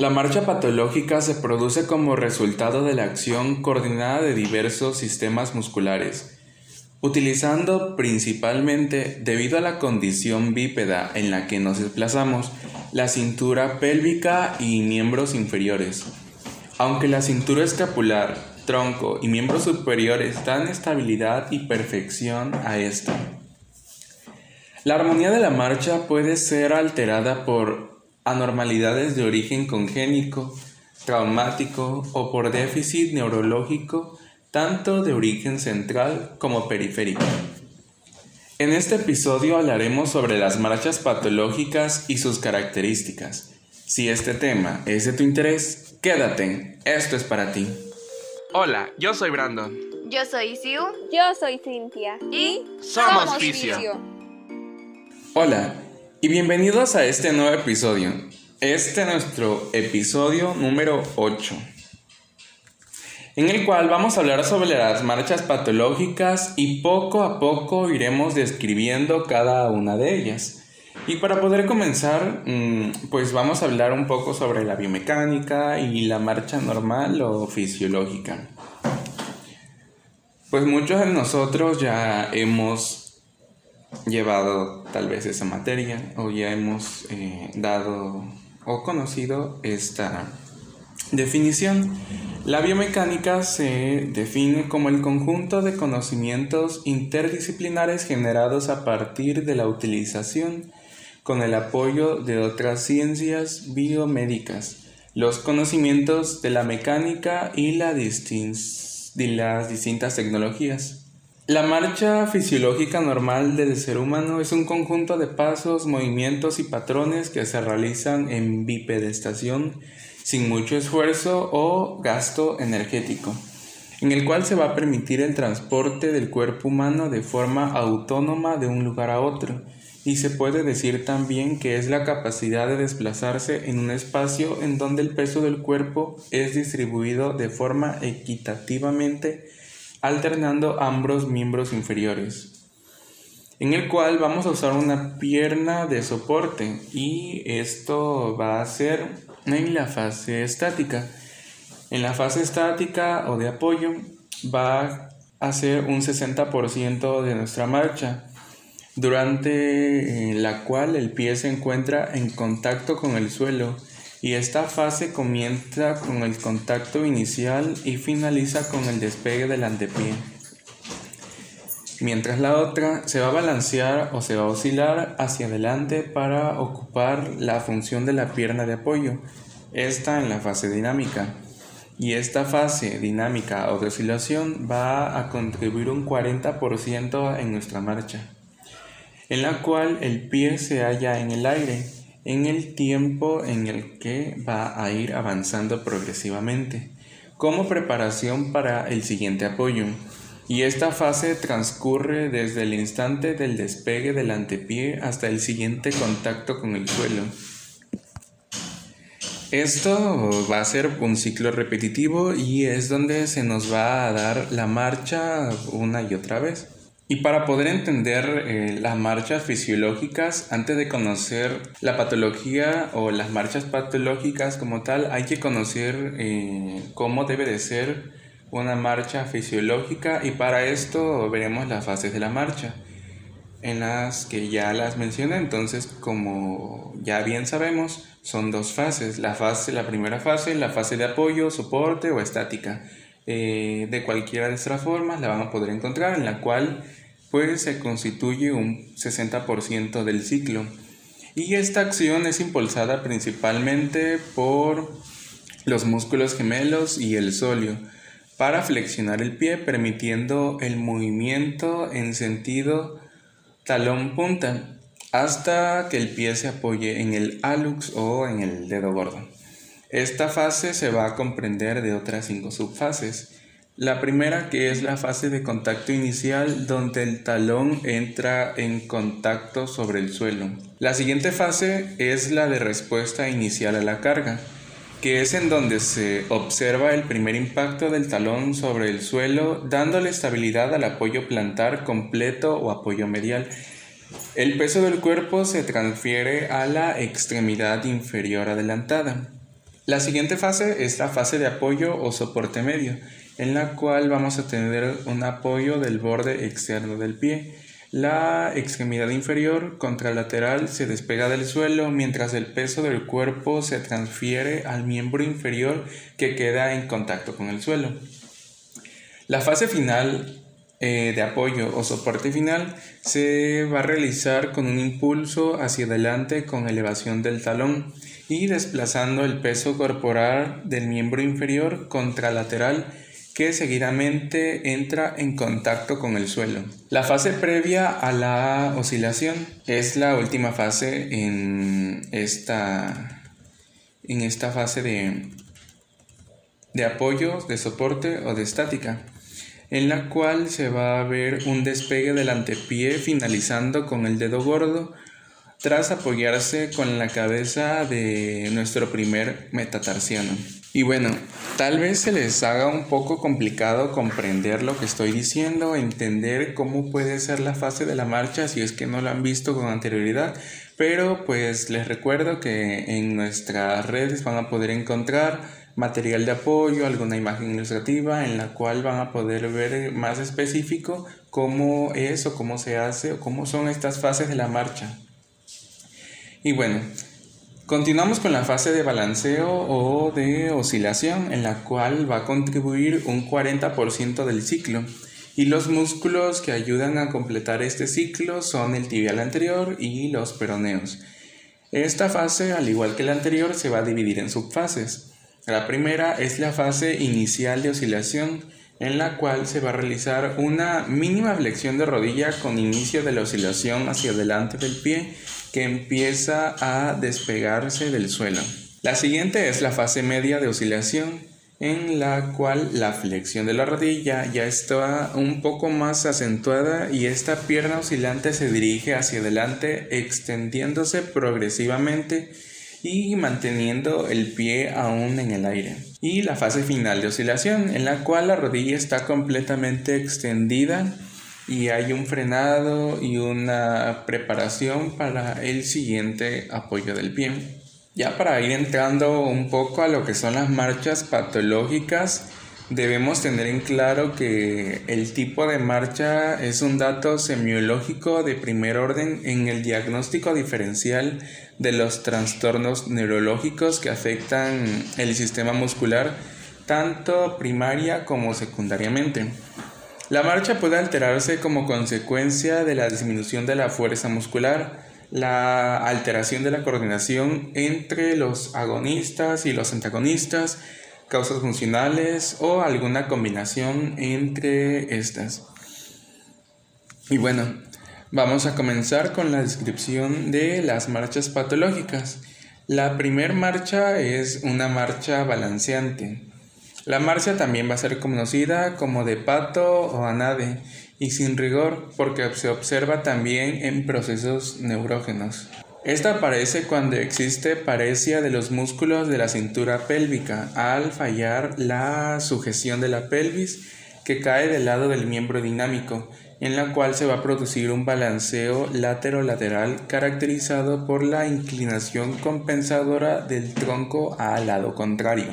La marcha patológica se produce como resultado de la acción coordinada de diversos sistemas musculares, utilizando principalmente, debido a la condición bípeda en la que nos desplazamos, la cintura pélvica y miembros inferiores. Aunque la cintura escapular, tronco y miembros superiores dan estabilidad y perfección a esta. La armonía de la marcha puede ser alterada por anormalidades de origen congénico, traumático o por déficit neurológico, tanto de origen central como periférico. En este episodio hablaremos sobre las marchas patológicas y sus características. Si este tema es de tu interés, quédate, esto es para ti. Hola, yo soy Brandon. Yo soy Siu. Yo soy Cintia. Y somos Fisio. Hola, y bienvenidos a este nuevo episodio. Este es nuestro episodio número 8, en el cual vamos a hablar sobre las marchas patológicas y poco a poco iremos describiendo cada una de ellas. Y para poder comenzar, mm, pues vamos a hablar un poco sobre la biomecánica y la marcha normal o fisiológica. Pues muchos de nosotros ya hemos llevado tal vez esa materia o ya hemos eh, dado o conocido esta definición. La biomecánica se define como el conjunto de conocimientos interdisciplinares generados a partir de la utilización con el apoyo de otras ciencias biomédicas, los conocimientos de la mecánica y las distintas tecnologías. La marcha fisiológica normal del ser humano es un conjunto de pasos, movimientos y patrones que se realizan en bipedestación sin mucho esfuerzo o gasto energético, en el cual se va a permitir el transporte del cuerpo humano de forma autónoma de un lugar a otro, y se puede decir también que es la capacidad de desplazarse en un espacio en donde el peso del cuerpo es distribuido de forma equitativamente alternando ambos miembros inferiores, en el cual vamos a usar una pierna de soporte y esto va a ser en la fase estática. En la fase estática o de apoyo va a ser un 60% de nuestra marcha, durante eh, la cual el pie se encuentra en contacto con el suelo y esta fase comienza con el contacto inicial y finaliza con el despegue del antepié. Mientras la otra se va a balancear o se va a oscilar hacia adelante para ocupar la función de la pierna de apoyo, esta en la fase dinámica. Y esta fase dinámica o de oscilación va a contribuir un 40% en nuestra marcha, en la cual el pie se halla en el aire en el tiempo en el que va a ir avanzando progresivamente, como preparación para el siguiente apoyo. Y esta fase transcurre desde el instante del despegue del antepié hasta el siguiente contacto con el suelo. Esto va a ser un ciclo repetitivo y es donde se nos va a dar la marcha una y otra vez. Y para poder entender eh, las marchas fisiológicas, antes de conocer la patología o las marchas patológicas como tal, hay que conocer eh, cómo debe de ser una marcha fisiológica y para esto veremos las fases de la marcha, en las que ya las mencioné, entonces como ya bien sabemos, son dos fases, la, fase, la primera fase, la fase de apoyo, soporte o estática. Eh, de cualquiera de estas formas la van a poder encontrar en la cual pues se constituye un 60% del ciclo. Y esta acción es impulsada principalmente por los músculos gemelos y el sóleo para flexionar el pie permitiendo el movimiento en sentido talón punta hasta que el pie se apoye en el alux o en el dedo gordo. Esta fase se va a comprender de otras cinco subfases la primera que es la fase de contacto inicial donde el talón entra en contacto sobre el suelo. La siguiente fase es la de respuesta inicial a la carga, que es en donde se observa el primer impacto del talón sobre el suelo dándole estabilidad al apoyo plantar completo o apoyo medial. El peso del cuerpo se transfiere a la extremidad inferior adelantada. La siguiente fase es la fase de apoyo o soporte medio, en la cual vamos a tener un apoyo del borde externo del pie. La extremidad inferior contralateral se despega del suelo mientras el peso del cuerpo se transfiere al miembro inferior que queda en contacto con el suelo. La fase final eh, de apoyo o soporte final se va a realizar con un impulso hacia adelante con elevación del talón y desplazando el peso corporal del miembro inferior contralateral que seguidamente entra en contacto con el suelo. La fase previa a la oscilación es la última fase en esta, en esta fase de, de apoyo, de soporte o de estática, en la cual se va a ver un despegue del antepié finalizando con el dedo gordo tras apoyarse con la cabeza de nuestro primer metatarsiano. Y bueno, tal vez se les haga un poco complicado comprender lo que estoy diciendo, entender cómo puede ser la fase de la marcha si es que no lo han visto con anterioridad, pero pues les recuerdo que en nuestras redes van a poder encontrar material de apoyo, alguna imagen ilustrativa en la cual van a poder ver más específico cómo es o cómo se hace o cómo son estas fases de la marcha. Y bueno, Continuamos con la fase de balanceo o de oscilación, en la cual va a contribuir un 40% del ciclo. Y los músculos que ayudan a completar este ciclo son el tibial anterior y los peroneos. Esta fase, al igual que la anterior, se va a dividir en subfases. La primera es la fase inicial de oscilación, en la cual se va a realizar una mínima flexión de rodilla con inicio de la oscilación hacia adelante del pie que empieza a despegarse del suelo. La siguiente es la fase media de oscilación, en la cual la flexión de la rodilla ya está un poco más acentuada y esta pierna oscilante se dirige hacia adelante extendiéndose progresivamente y manteniendo el pie aún en el aire. Y la fase final de oscilación en la cual la rodilla está completamente extendida y hay un frenado y una preparación para el siguiente apoyo del pie. Ya para ir entrando un poco a lo que son las marchas patológicas, debemos tener en claro que el tipo de marcha es un dato semiológico de primer orden en el diagnóstico diferencial de los trastornos neurológicos que afectan el sistema muscular tanto primaria como secundariamente. La marcha puede alterarse como consecuencia de la disminución de la fuerza muscular, la alteración de la coordinación entre los agonistas y los antagonistas, causas funcionales o alguna combinación entre estas. Y bueno, vamos a comenzar con la descripción de las marchas patológicas. La primer marcha es una marcha balanceante. La marcha también va a ser conocida como de pato o anade y sin rigor porque se observa también en procesos neurógenos. Esta aparece cuando existe parecia de los músculos de la cintura pélvica al fallar la sujeción de la pelvis que cae del lado del miembro dinámico, en la cual se va a producir un balanceo lateral caracterizado por la inclinación compensadora del tronco al lado contrario.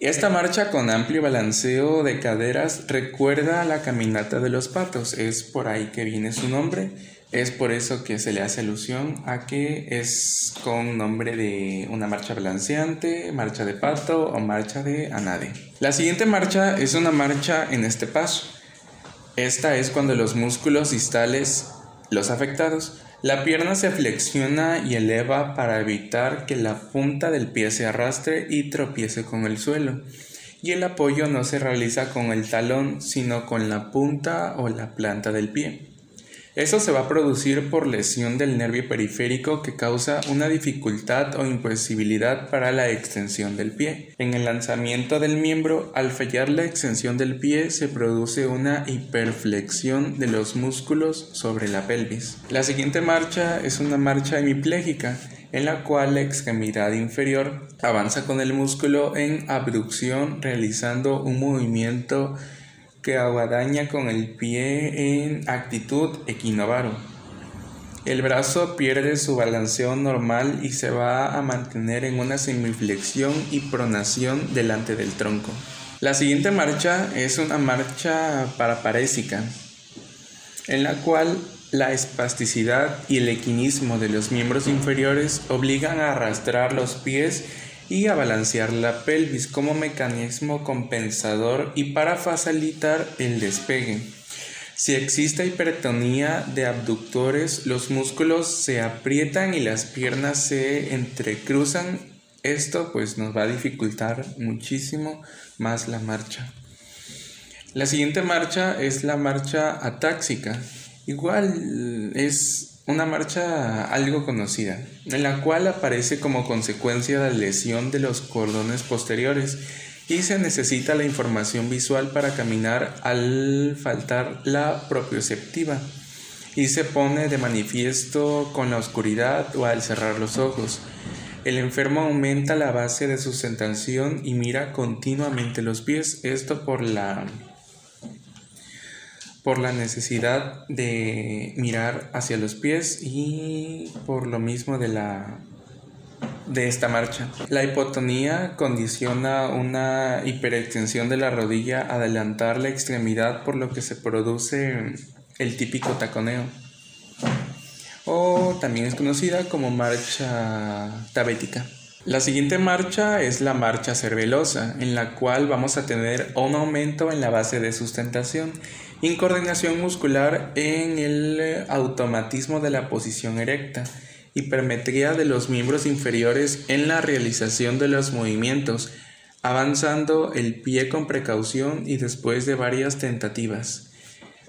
Esta marcha con amplio balanceo de caderas recuerda a la caminata de los patos, es por ahí que viene su nombre, es por eso que se le hace alusión a que es con nombre de una marcha balanceante, marcha de pato o marcha de anade. La siguiente marcha es una marcha en este paso. Esta es cuando los músculos distales, los afectados, la pierna se flexiona y eleva para evitar que la punta del pie se arrastre y tropiece con el suelo. Y el apoyo no se realiza con el talón, sino con la punta o la planta del pie. Eso se va a producir por lesión del nervio periférico que causa una dificultad o imposibilidad para la extensión del pie. En el lanzamiento del miembro, al fallar la extensión del pie, se produce una hiperflexión de los músculos sobre la pelvis. La siguiente marcha es una marcha hemipléjica en la cual la extremidad inferior avanza con el músculo en abducción realizando un movimiento que aguadaña con el pie en actitud equinovaro. El brazo pierde su balanceo normal y se va a mantener en una semiflexión y pronación delante del tronco. La siguiente marcha es una marcha paraparésica, en la cual la espasticidad y el equinismo de los miembros inferiores obligan a arrastrar los pies y a balancear la pelvis como mecanismo compensador y para facilitar el despegue. Si existe hipertonía de abductores, los músculos se aprietan y las piernas se entrecruzan. Esto pues nos va a dificultar muchísimo más la marcha. La siguiente marcha es la marcha atáxica. Igual es una marcha algo conocida, en la cual aparece como consecuencia la lesión de los cordones posteriores y se necesita la información visual para caminar al faltar la propioceptiva y se pone de manifiesto con la oscuridad o al cerrar los ojos. El enfermo aumenta la base de sustentación y mira continuamente los pies, esto por la por la necesidad de mirar hacia los pies y por lo mismo de la de esta marcha. La hipotonía condiciona una hiperextensión de la rodilla, adelantar la extremidad por lo que se produce el típico taconeo. O también es conocida como marcha tabética. La siguiente marcha es la marcha cervelosa, en la cual vamos a tener un aumento en la base de sustentación, incoordinación muscular en el automatismo de la posición erecta, hipermetría de los miembros inferiores en la realización de los movimientos, avanzando el pie con precaución y después de varias tentativas.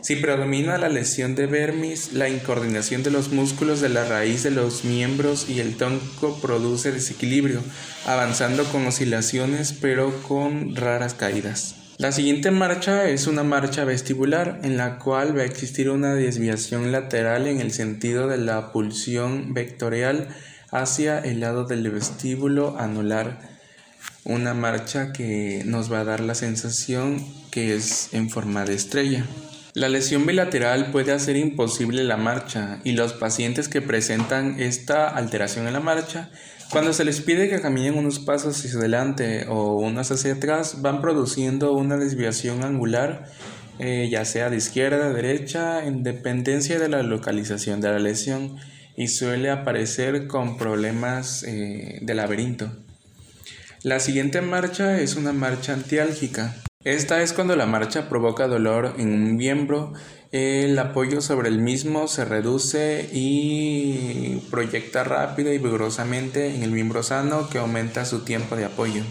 Si predomina la lesión de vermis, la incoordinación de los músculos de la raíz de los miembros y el tronco produce desequilibrio, avanzando con oscilaciones pero con raras caídas. La siguiente marcha es una marcha vestibular en la cual va a existir una desviación lateral en el sentido de la pulsión vectorial hacia el lado del vestíbulo anular. Una marcha que nos va a dar la sensación que es en forma de estrella. La lesión bilateral puede hacer imposible la marcha y los pacientes que presentan esta alteración en la marcha cuando se les pide que caminen unos pasos hacia adelante o unos hacia atrás, van produciendo una desviación angular, eh, ya sea de izquierda derecha, en dependencia de la localización de la lesión, y suele aparecer con problemas eh, de laberinto. La siguiente marcha es una marcha antiálgica. Esta es cuando la marcha provoca dolor en un miembro el apoyo sobre el mismo se reduce y proyecta rápida y vigorosamente en el miembro sano que aumenta su tiempo de apoyo.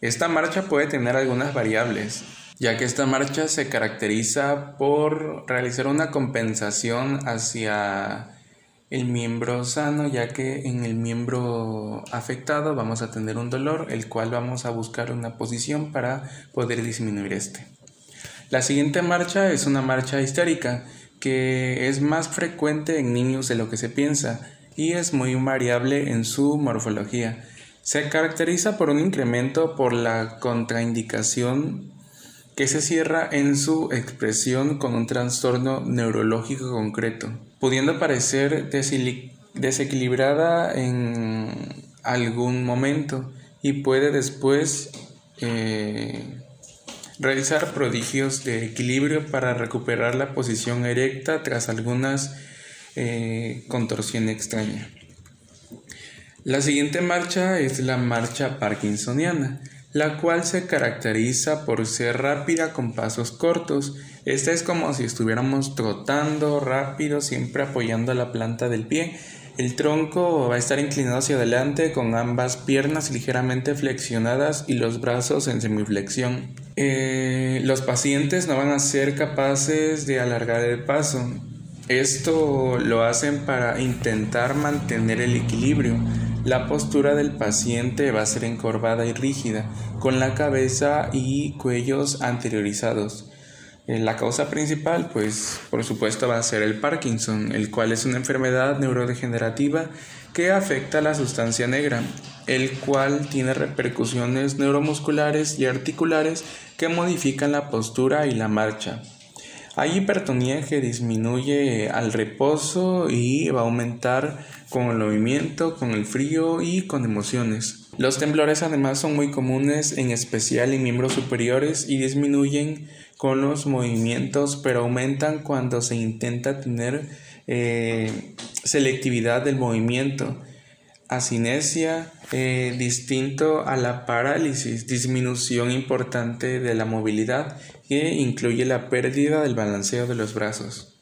Esta marcha puede tener algunas variables, ya que esta marcha se caracteriza por realizar una compensación hacia el miembro sano, ya que en el miembro afectado vamos a tener un dolor, el cual vamos a buscar una posición para poder disminuir este. La siguiente marcha es una marcha histérica, que es más frecuente en niños de lo que se piensa y es muy variable en su morfología. Se caracteriza por un incremento por la contraindicación que se cierra en su expresión con un trastorno neurológico concreto, pudiendo parecer desequilibrada en algún momento y puede después eh, realizar prodigios de equilibrio para recuperar la posición erecta tras algunas eh, contorsión extraña. La siguiente marcha es la marcha parkinsoniana, la cual se caracteriza por ser rápida con pasos cortos. Esta es como si estuviéramos trotando rápido, siempre apoyando la planta del pie el tronco va a estar inclinado hacia adelante con ambas piernas ligeramente flexionadas y los brazos en semiflexión. Eh, los pacientes no van a ser capaces de alargar el paso. Esto lo hacen para intentar mantener el equilibrio. La postura del paciente va a ser encorvada y rígida, con la cabeza y cuellos anteriorizados. Eh, la causa principal, pues por supuesto va a ser el Parkinson, el cual es una enfermedad neurodegenerativa que afecta a la sustancia negra, el cual tiene repercusiones neuromusculares y articulares que modifican la postura y la marcha. Hay hipertonía que disminuye al reposo y va a aumentar con el movimiento, con el frío y con emociones. Los temblores además son muy comunes, en especial en miembros superiores, y disminuyen con los movimientos, pero aumentan cuando se intenta tener eh, selectividad del movimiento. Asinesia, eh, distinto a la parálisis, disminución importante de la movilidad que incluye la pérdida del balanceo de los brazos.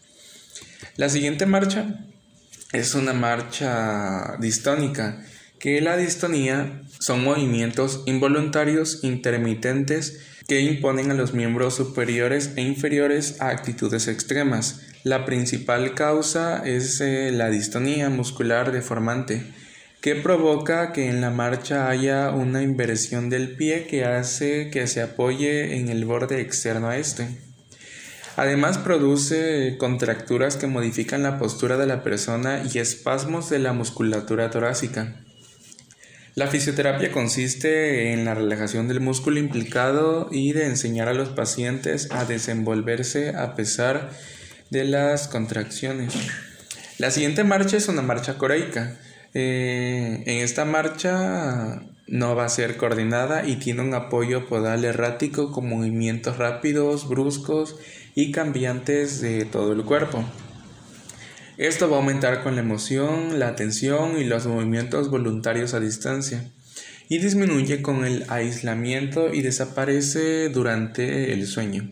La siguiente marcha es una marcha distónica, que la distonía son movimientos involuntarios intermitentes que imponen a los miembros superiores e inferiores a actitudes extremas. La principal causa es eh, la distonía muscular deformante que provoca que en la marcha haya una inversión del pie que hace que se apoye en el borde externo a este. Además produce contracturas que modifican la postura de la persona y espasmos de la musculatura torácica. La fisioterapia consiste en la relajación del músculo implicado y de enseñar a los pacientes a desenvolverse a pesar de las contracciones. La siguiente marcha es una marcha coreica eh, en esta marcha no va a ser coordinada y tiene un apoyo podal errático con movimientos rápidos, bruscos y cambiantes de todo el cuerpo. Esto va a aumentar con la emoción, la atención y los movimientos voluntarios a distancia y disminuye con el aislamiento y desaparece durante el sueño.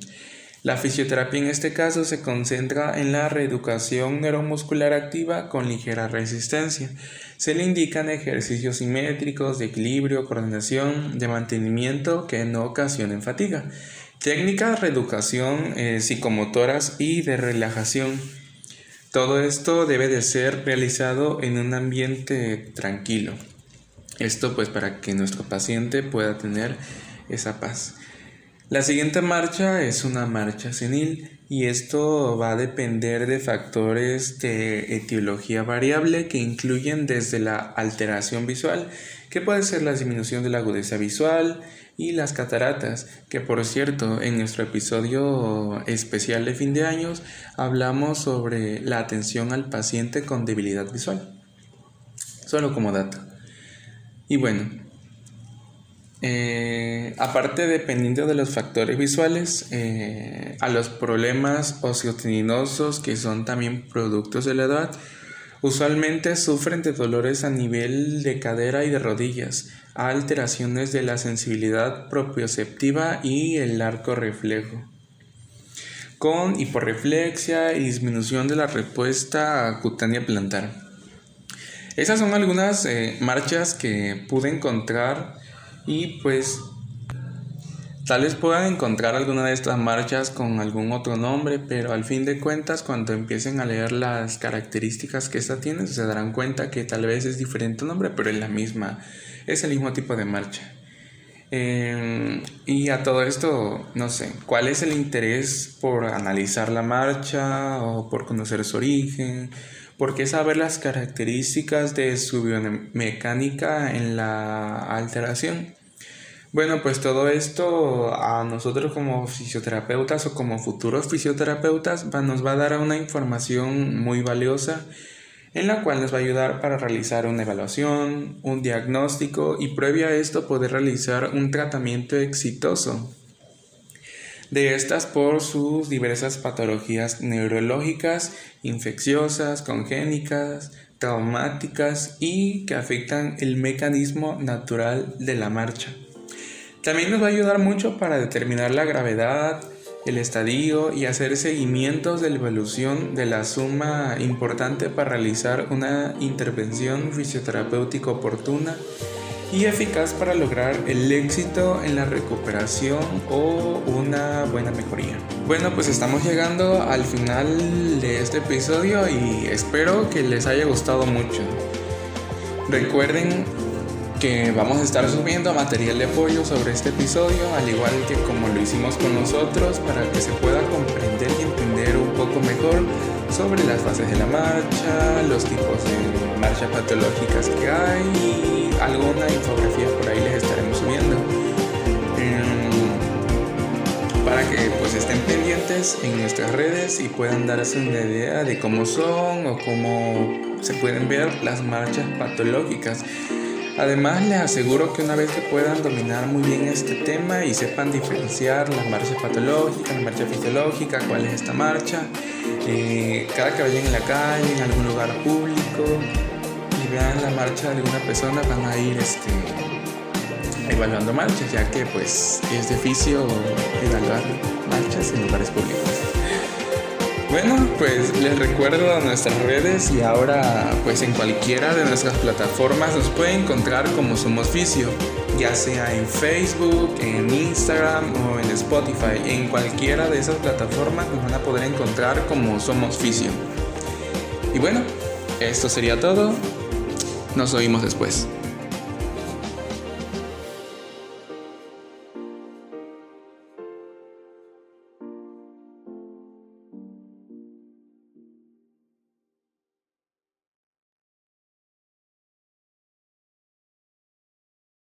La fisioterapia en este caso se concentra en la reeducación neuromuscular activa con ligera resistencia. Se le indican ejercicios simétricos de equilibrio, coordinación, de mantenimiento que no ocasionen fatiga. Técnicas de reeducación eh, psicomotoras y de relajación. Todo esto debe de ser realizado en un ambiente tranquilo. Esto pues para que nuestro paciente pueda tener esa paz. La siguiente marcha es una marcha senil y esto va a depender de factores de etiología variable que incluyen desde la alteración visual, que puede ser la disminución de la agudeza visual, y las cataratas, que por cierto en nuestro episodio especial de fin de años hablamos sobre la atención al paciente con debilidad visual. Solo como dato. Y bueno, eh, aparte, dependiendo de los factores visuales, eh, a los problemas osteotendinosos que son también productos de la edad, usualmente sufren de dolores a nivel de cadera y de rodillas, a alteraciones de la sensibilidad propioceptiva y el arco reflejo, con hiporreflexia y disminución de la respuesta cutánea plantar. Esas son algunas eh, marchas que pude encontrar y pues tal vez puedan encontrar alguna de estas marchas con algún otro nombre, pero al fin de cuentas cuando empiecen a leer las características que esta tiene se darán cuenta que tal vez es diferente nombre, pero es la misma, es el mismo tipo de marcha. Em, y a todo esto, no sé, ¿cuál es el interés por analizar la marcha o por conocer su origen? ¿Por qué saber las características de su biomecánica en la alteración? Bueno, pues todo esto a nosotros como fisioterapeutas o como futuros fisioterapeutas nos va a dar una información muy valiosa en la cual nos va a ayudar para realizar una evaluación, un diagnóstico y previa a esto poder realizar un tratamiento exitoso de estas por sus diversas patologías neurológicas, infecciosas, congénicas, traumáticas y que afectan el mecanismo natural de la marcha. También nos va a ayudar mucho para determinar la gravedad, el estadio y hacer seguimientos de la evolución de la suma importante para realizar una intervención fisioterapéutica oportuna y eficaz para lograr el éxito en la recuperación o una buena mejoría. Bueno, pues estamos llegando al final de este episodio y espero que les haya gustado mucho. Recuerden que vamos a estar subiendo material de apoyo sobre este episodio, al igual que como lo hicimos con nosotros, para que se pueda comprender y entender un poco mejor sobre las fases de la marcha, los tipos de marcha patológicas que hay y alguna infografía por ahí les estaremos subiendo. Em, para que pues estén pendientes en nuestras redes y puedan darse una idea de cómo son o cómo se pueden ver las marchas patológicas. Además, les aseguro que una vez que puedan dominar muy bien este tema y sepan diferenciar las marchas patológicas, las marchas fisiológicas, cuál es esta marcha, eh, cada que vayan en la calle, en algún lugar público y vean la marcha de alguna persona, van a ir este, evaluando marchas, ya que pues es difícil evaluar marchas en lugares públicos. Bueno, pues les recuerdo nuestras redes y ahora pues en cualquiera de nuestras plataformas nos pueden encontrar como Somos Fisio, ya sea en Facebook, en Instagram o en Spotify. En cualquiera de esas plataformas nos van a poder encontrar como Somos Fisio. Y bueno, esto sería todo. Nos oímos después.